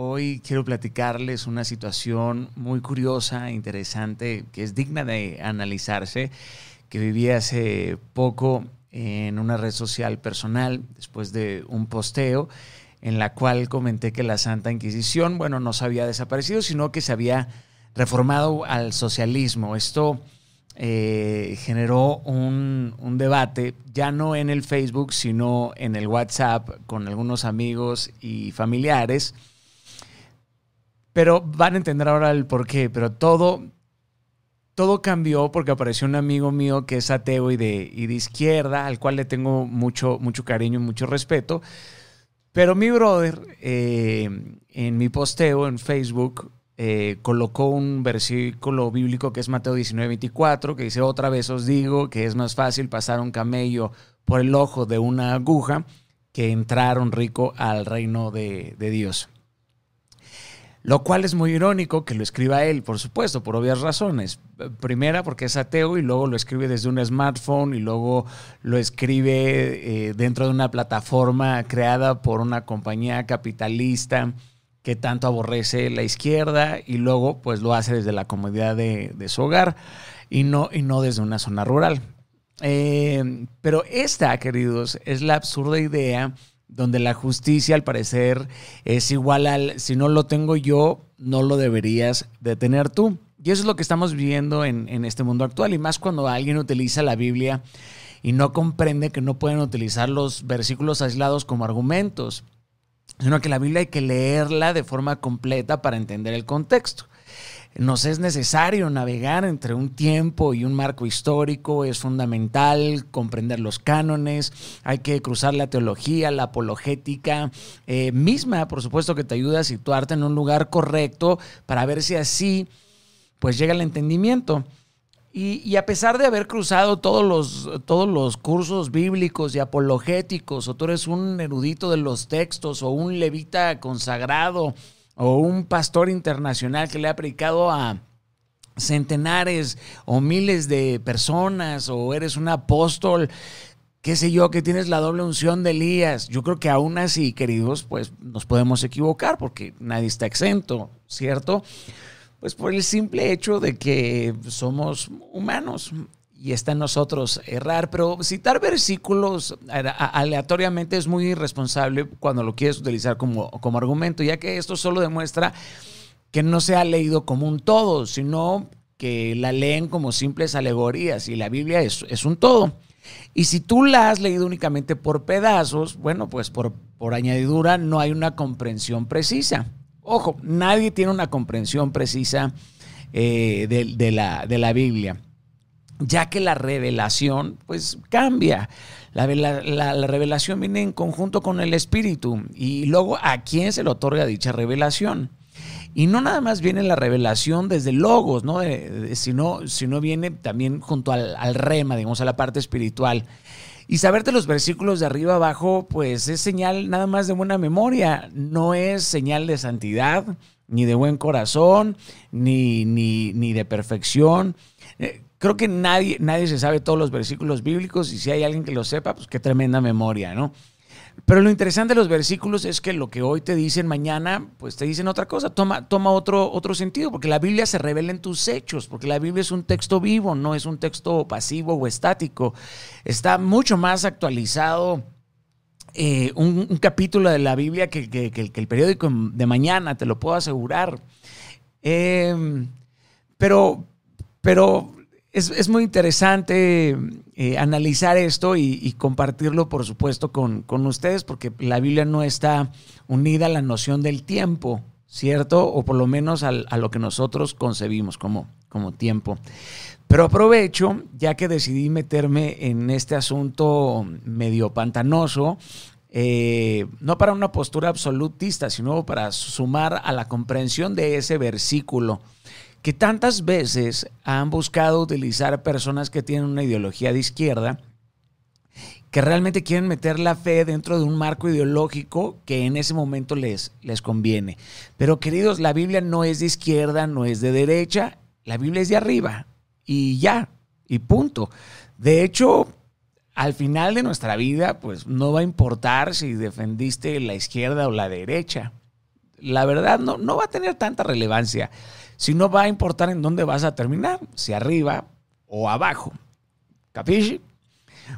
Hoy quiero platicarles una situación muy curiosa, interesante, que es digna de analizarse, que viví hace poco en una red social personal después de un posteo en la cual comenté que la Santa Inquisición, bueno, no se había desaparecido, sino que se había reformado al socialismo. Esto eh, generó un, debate, ya no en el Facebook, sino en el WhatsApp con algunos amigos y familiares. Pero van a entender ahora el por qué, pero todo, todo cambió porque apareció un amigo mío que es ateo y de, y de izquierda, al cual le tengo mucho, mucho cariño y mucho respeto. Pero mi brother, eh, en mi posteo en Facebook, eh, colocó un versículo bíblico que es Mateo 19, 24, que dice, otra vez os digo que es más fácil pasar un camello por el ojo de una aguja que entrar un rico al reino de, de Dios. Lo cual es muy irónico que lo escriba él, por supuesto, por obvias razones. Primera, porque es ateo y luego lo escribe desde un smartphone y luego lo escribe eh, dentro de una plataforma creada por una compañía capitalista que tanto aborrece la izquierda y luego pues lo hace desde la comodidad de, su hogar y no, y no desde una zona rural. Eh, pero esta, queridos, es la absurda idea donde la justicia al parecer es igual al, si no lo tengo yo, no lo deberías de tener tú. Y eso es lo que estamos viviendo en, en este mundo actual, y más cuando alguien utiliza la Biblia y no comprende que no pueden utilizar los versículos aislados como argumentos sino que la Biblia hay que leerla de forma completa para entender el contexto. Nos es necesario navegar entre un tiempo y un marco histórico, es fundamental comprender los cánones, hay que cruzar la teología, la apologética eh, misma, por supuesto que te ayuda a situarte en un lugar correcto para ver si así pues llega el entendimiento. Y, a pesar de haber cruzado todos los, todos los cursos bíblicos y apologéticos, o tú eres un erudito de los textos, o un levita consagrado, o un pastor internacional que le ha predicado a centenares o miles de personas, o eres un apóstol, qué sé yo, que tienes la doble unción de Elías. Yo creo que aún así, queridos, pues nos podemos equivocar porque nadie está exento, ¿cierto? Pues por el simple hecho de que somos humanos y está en nosotros errar, pero citar versículos aleatoriamente es muy irresponsable cuando lo quieres utilizar como, como argumento, ya que esto solo demuestra que no se ha leído como un todo, sino que la leen como simples alegorías y la Biblia es, es un todo. Y si tú la has leído únicamente por pedazos, bueno, pues por, por añadidura no hay una comprensión precisa. Ojo, nadie tiene una comprensión precisa eh, de, la, de, la, Biblia, ya que la revelación pues cambia. La, la, revelación viene en conjunto con el Espíritu y luego a quién se le otorga dicha revelación. Y no nada más viene la revelación desde logos, ¿no? sino, sino viene también junto al, rema, digamos, a la parte espiritual. Y saberte los versículos de arriba abajo, pues es señal nada más de buena memoria, no es señal de santidad, ni de buen corazón, ni, ni, ni de perfección. Eh, creo que nadie, nadie se sabe todos los versículos bíblicos y si hay alguien que lo sepa, pues qué tremenda memoria, ¿no? Pero lo interesante de los versículos es que lo que hoy te dicen mañana, pues te dicen otra cosa, toma, toma otro, otro sentido, porque la Biblia se revela en tus hechos, porque la Biblia es un texto vivo, no es un texto pasivo o estático. Está mucho más actualizado eh, un, capítulo de la Biblia que, el periódico de mañana, te lo puedo asegurar. Em, pero, pero es, muy interesante eh, analizar esto y, compartirlo, por supuesto, con, ustedes, porque la Biblia no está unida a la noción del tiempo, ¿cierto? O por lo menos a lo que nosotros concebimos como, como tiempo. Pero aprovecho, ya que decidí meterme en este asunto medio pantanoso, eh, no para una postura absolutista, sino para sumar a la comprensión de ese versículo que tantas veces han buscado utilizar personas que tienen una ideología de izquierda, que realmente quieren meter la fe dentro de un marco ideológico que en ese momento les, les conviene. Pero queridos, la Biblia no es de izquierda, no es de derecha, la Biblia es de arriba y ya, y punto. De hecho, al final de nuestra vida, pues no va a importar si defendiste la izquierda o la derecha. La verdad no, no va a tener tanta relevancia, sino va a importar en dónde vas a terminar, si arriba o abajo. ¿Capisci?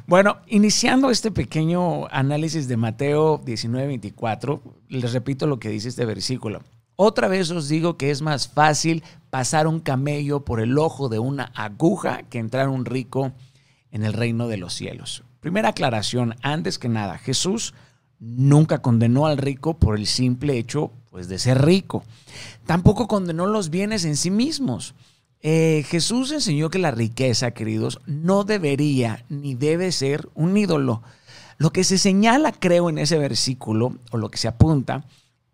Bueno, iniciando este pequeño análisis de Mateo 19:24, les repito lo que dice este versículo. Otra vez os digo que es más fácil pasar un camello por el ojo de una aguja que entrar un rico en el reino de los cielos. Primera aclaración, antes que nada, Jesús nunca condenó al rico por el simple hecho pues, de ser rico. Tampoco condenó los bienes en sí mismos. Eh, Jesús enseñó que la riqueza, queridos, no debería ni debe ser un ídolo. Lo que se señala, creo, en ese versículo, o lo que se apunta,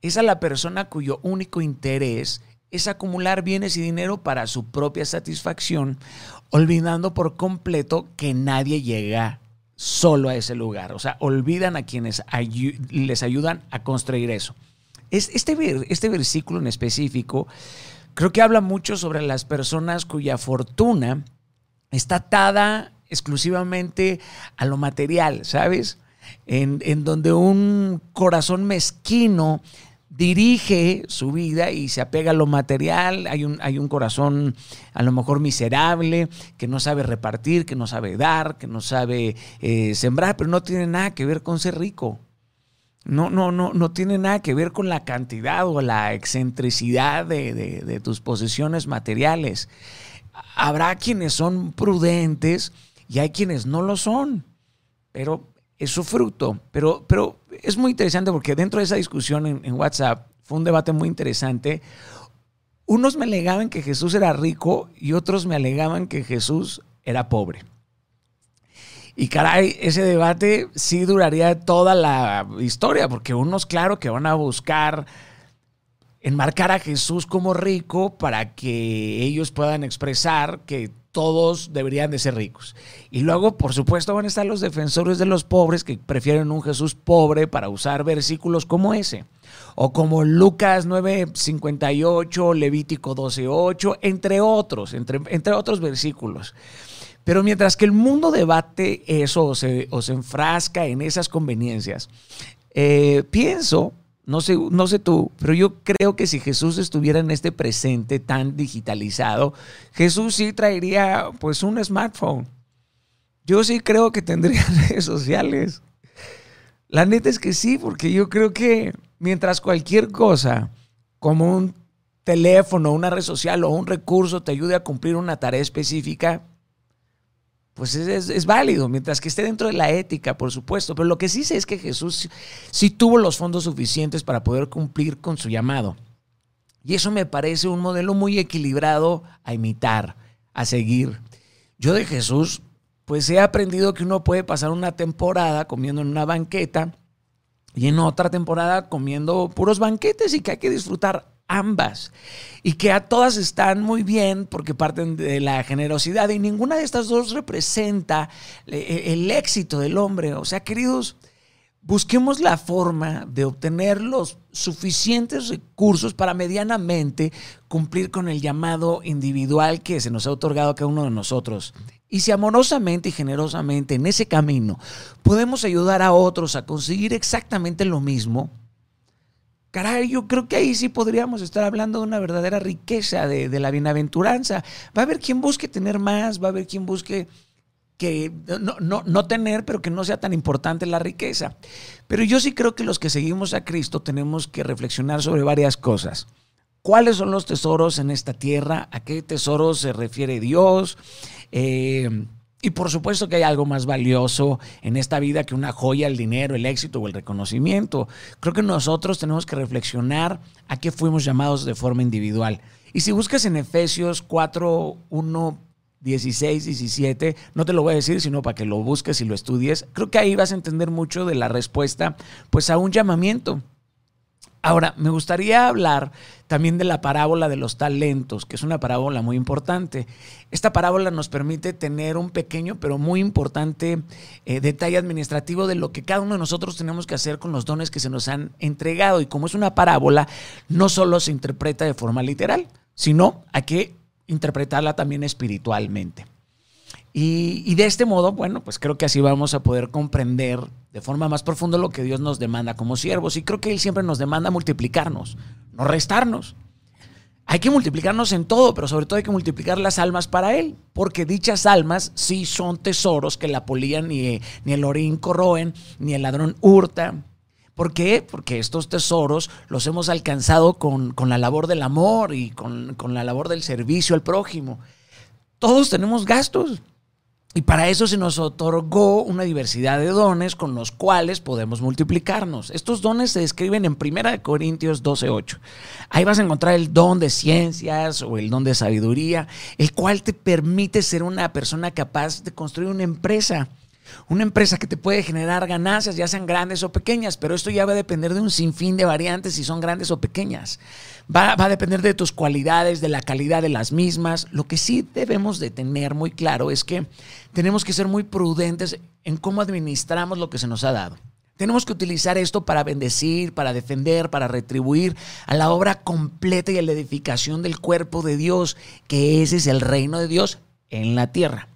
es a la persona cuyo único interés es acumular bienes y dinero para su propia satisfacción, olvidando por completo que nadie llega solo a ese lugar. O sea, olvidan a quienes les ayudan a construir eso. Este, este versículo en específico creo que habla mucho sobre las personas cuya fortuna está atada exclusivamente a lo material, ¿sabes? En, en donde un corazón mezquino dirige su vida y se apega a lo material, hay un, hay un corazón a lo mejor miserable, que no sabe repartir, que no sabe dar, que no sabe eh, sembrar, pero no tiene nada que ver con ser rico. No, no, no, no tiene nada que ver con la cantidad o la excentricidad de, de tus posesiones materiales. Habrá quienes son prudentes y hay quienes no lo son, pero es su fruto. Pero, pero es muy interesante porque dentro de esa discusión en, WhatsApp fue un debate muy interesante. Unos me alegaban que Jesús era rico y otros me alegaban que Jesús era pobre. Y caray, ese debate sí duraría toda la historia, porque unos, claro, que van a buscar enmarcar a Jesús como rico para que ellos puedan expresar que todos deberían de ser ricos. Y luego, por supuesto, van a estar los defensores de los pobres que prefieren un Jesús pobre para usar versículos como ese. O como Lucas 9:58, Levítico 12:8, entre otros, entre, entre otros versículos. Pero mientras que el mundo debate eso o se, enfrasca en esas conveniencias, eh, pienso no sé, no sé tú, pero yo creo que si Jesús estuviera en este presente tan digitalizado, Jesús sí traería pues un smartphone. Yo sí creo que tendría redes sociales. La neta es que sí, porque yo creo que mientras cualquier cosa, como un teléfono, una red social o un recurso te ayude a cumplir una tarea específica, pues es, válido, mientras que esté dentro de la ética, por supuesto. Pero lo que sí sé es que Jesús sí tuvo los fondos suficientes para poder cumplir con su llamado. Y eso me parece un modelo muy equilibrado a imitar, a seguir. Yo de Jesús, pues he aprendido que uno puede pasar una temporada comiendo en una banqueta y en otra temporada comiendo puros banquetes y que hay que disfrutar ambas y que a todas están muy bien porque parten de la generosidad y ninguna de estas dos representa eh, el éxito del hombre. O sea, queridos, busquemos la forma de obtener los suficientes recursos para medianamente cumplir con el llamado individual que se nos ha otorgado a cada uno de nosotros. Y si amorosamente y generosamente en ese camino podemos ayudar a otros a conseguir exactamente lo mismo, Caray, yo creo que ahí sí podríamos estar hablando de una verdadera riqueza de, la bienaventuranza. Va a haber quien busque tener más, va a haber quien busque que no, no, no, tener, pero que no sea tan importante la riqueza. Pero yo sí creo que los que seguimos a Cristo tenemos que reflexionar sobre varias cosas. ¿Cuáles son los tesoros en esta tierra? ¿A qué tesoros se refiere Dios? Eh, y por supuesto que hay algo más valioso en esta vida que una joya, el dinero, el éxito o el reconocimiento. Creo que nosotros tenemos que reflexionar a qué fuimos llamados de forma individual. Y si buscas en Efesios 4, 1, 16, 17, no te lo voy a decir, sino para que lo busques y lo estudies, creo que ahí vas a entender mucho de la respuesta pues a un llamamiento. Ahora, me gustaría hablar también de la parábola de los talentos, que es una parábola muy importante. Esta parábola nos permite tener un pequeño pero muy importante eh, detalle administrativo de lo que cada uno de nosotros tenemos que hacer con los dones que se nos han entregado. Y como es una parábola, no solo se interpreta de forma literal, sino hay que interpretarla también espiritualmente. Y, y de este modo, bueno, pues creo que así vamos a poder comprender de forma más profunda lo que Dios nos demanda como siervos. Y creo que Él siempre nos demanda multiplicarnos, no restarnos. Hay que multiplicarnos en todo, pero sobre todo hay que multiplicar las almas para Él, porque dichas almas sí son tesoros que la polilla ni, ni el orín corroen, ni el ladrón hurta. ¿Por qué? Porque estos tesoros los hemos alcanzado con, la labor del amor y con, con la labor del servicio al prójimo. Todos tenemos gastos. Y para eso se nos otorgó una diversidad de dones con los cuales podemos multiplicarnos. Estos dones se describen en 1 Corintios 12:8. Ahí vas a encontrar el don de ciencias o el don de sabiduría, el cual te permite ser una persona capaz de construir una empresa una empresa que te puede generar ganancias, ya sean grandes o pequeñas, pero esto ya va a depender de un sinfín de variantes si son grandes o pequeñas. Va, va, a depender de tus cualidades, de la calidad de las mismas. Lo que sí debemos de tener muy claro es que tenemos que ser muy prudentes en cómo administramos lo que se nos ha dado. Tenemos que utilizar esto para bendecir, para defender, para retribuir a la obra completa y a la edificación del cuerpo de Dios, que ese es el reino de Dios en la tierra.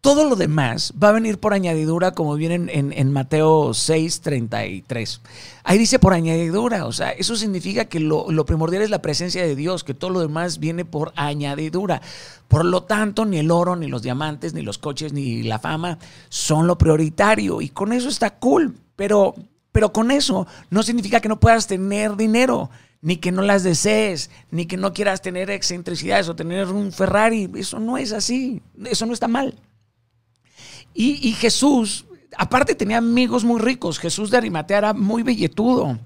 Todo lo demás va a venir por añadidura, como viene en, Mateo 6, 33. Ahí dice por añadidura, o sea, eso significa que lo, lo, primordial es la presencia de Dios, que todo lo demás viene por añadidura. Por lo tanto, ni el oro, ni los diamantes, ni los coches, ni la fama son lo prioritario. Y con eso está cool, pero, pero con eso no significa que no puedas tener dinero ni que no las desees, ni que no quieras tener excentricidades o tener un Ferrari. Eso no es así, eso no está mal. Y, Jesús, aparte tenía amigos muy ricos. Jesús de Arimatea era muy billetudo.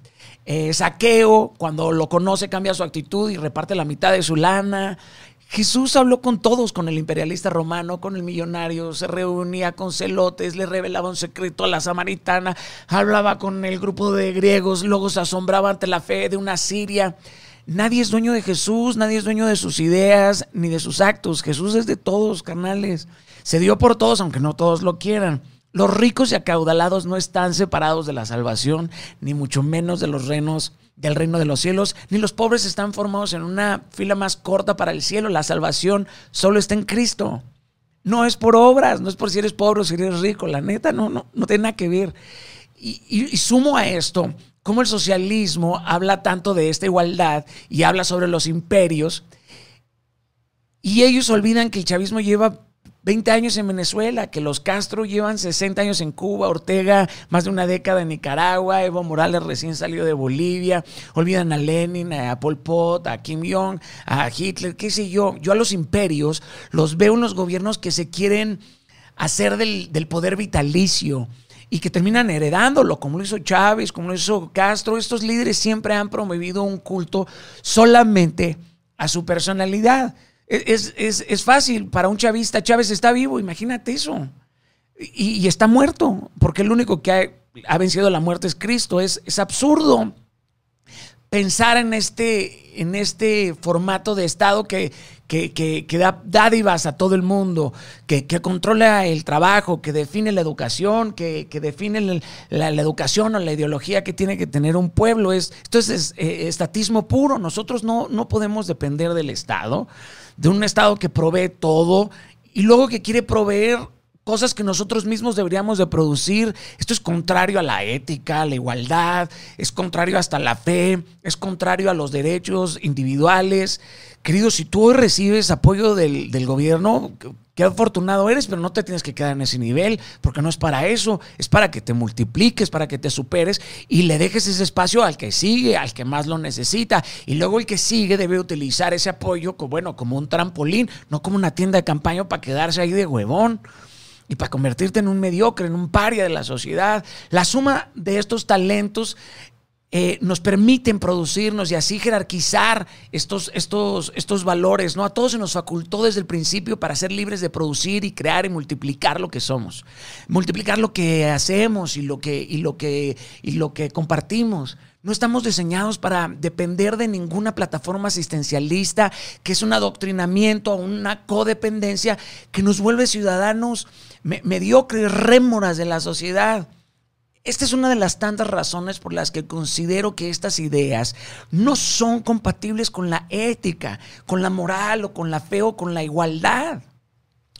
Eh, saqueo, cuando lo conoce, cambia su actitud y reparte la mitad de su lana. Jesús habló con todos, con el imperialista romano, con el millonario, se reunía con celotes, le revelaba un secreto a la samaritana, hablaba con el grupo de griegos, luego se asombraba ante la fe de una siria. Nadie es dueño de Jesús, nadie es dueño de sus ideas ni de sus actos. Jesús es de todos, carnales. Se dio por todos, aunque no todos lo quieran. Los ricos y acaudalados no están separados de la salvación, ni mucho menos de los reinos del reino de los cielos, ni los pobres están formados en una fila más corta para el cielo. La salvación solo está en Cristo. No es por obras, no es por si eres pobre o si eres rico. La neta, no, no, no tiene nada que ver. Y, y sumo a esto, como el socialismo habla tanto de esta igualdad y habla sobre los imperios, y ellos olvidan que el chavismo lleva 20 años en Venezuela, que los Castro llevan 60 años en Cuba, Ortega más de una década en Nicaragua, Evo Morales recién salió de Bolivia, olvidan a Lenin, a Pol Pot, a Kim Jong, a Hitler, qué sé yo. Yo a los imperios los veo en los gobiernos que se quieren hacer del, del poder vitalicio y que terminan heredándolo, como lo hizo Chávez, como lo hizo Castro. Estos líderes siempre han promovido un culto solamente a su personalidad. Es, fácil para un chavista. Chávez está vivo, imagínate eso. Y, está muerto, porque el único que ha, vencido la muerte es Cristo. Es, es absurdo pensar en este, en este formato de Estado que, que, da dádivas a todo el mundo, que, controla el trabajo, que define la educación, que, define la, educación o la ideología que tiene que tener un pueblo. Es, esto es, eh, estatismo puro. Nosotros no, no podemos depender del Estado de un Estado que provee todo y luego que quiere proveer cosas que nosotros mismos deberíamos de producir. Esto es contrario a la ética, a la igualdad, es contrario hasta la fe, es contrario a los derechos individuales. Querido, si tú hoy recibes apoyo del, del gobierno, Qué afortunado eres, pero no te tienes que quedar en ese nivel, porque no es para eso, es para que te multipliques, para que te superes y le dejes ese espacio al que sigue, al que más lo necesita. Y luego el que sigue debe utilizar ese apoyo como, bueno, como un trampolín, no como una tienda de campaña para quedarse ahí de huevón y para convertirte en un mediocre, en un paria de la sociedad. La suma de estos talentos eh, nos permiten producirnos y así jerarquizar estos, estos, estos valores. ¿no? A todos se nos facultó desde el principio para ser libres de producir y crear y multiplicar lo que somos. Multiplicar lo que hacemos y lo que, y lo que, y lo que compartimos. No estamos diseñados para depender de ninguna plataforma asistencialista, que es un adoctrinamiento o una codependencia que nos vuelve ciudadanos mediocres, rémoras de la sociedad. Esta es una de las tantas razones por las que considero que estas ideas no son compatibles con la ética, con la moral o con la fe o con la igualdad.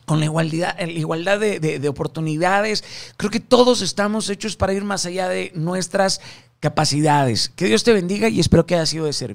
con la igualdad, la igualdad de, de oportunidades. Creo que todos estamos hechos para ir más allá de nuestras capacidades. Que Dios te bendiga y espero que haya sido de servicio.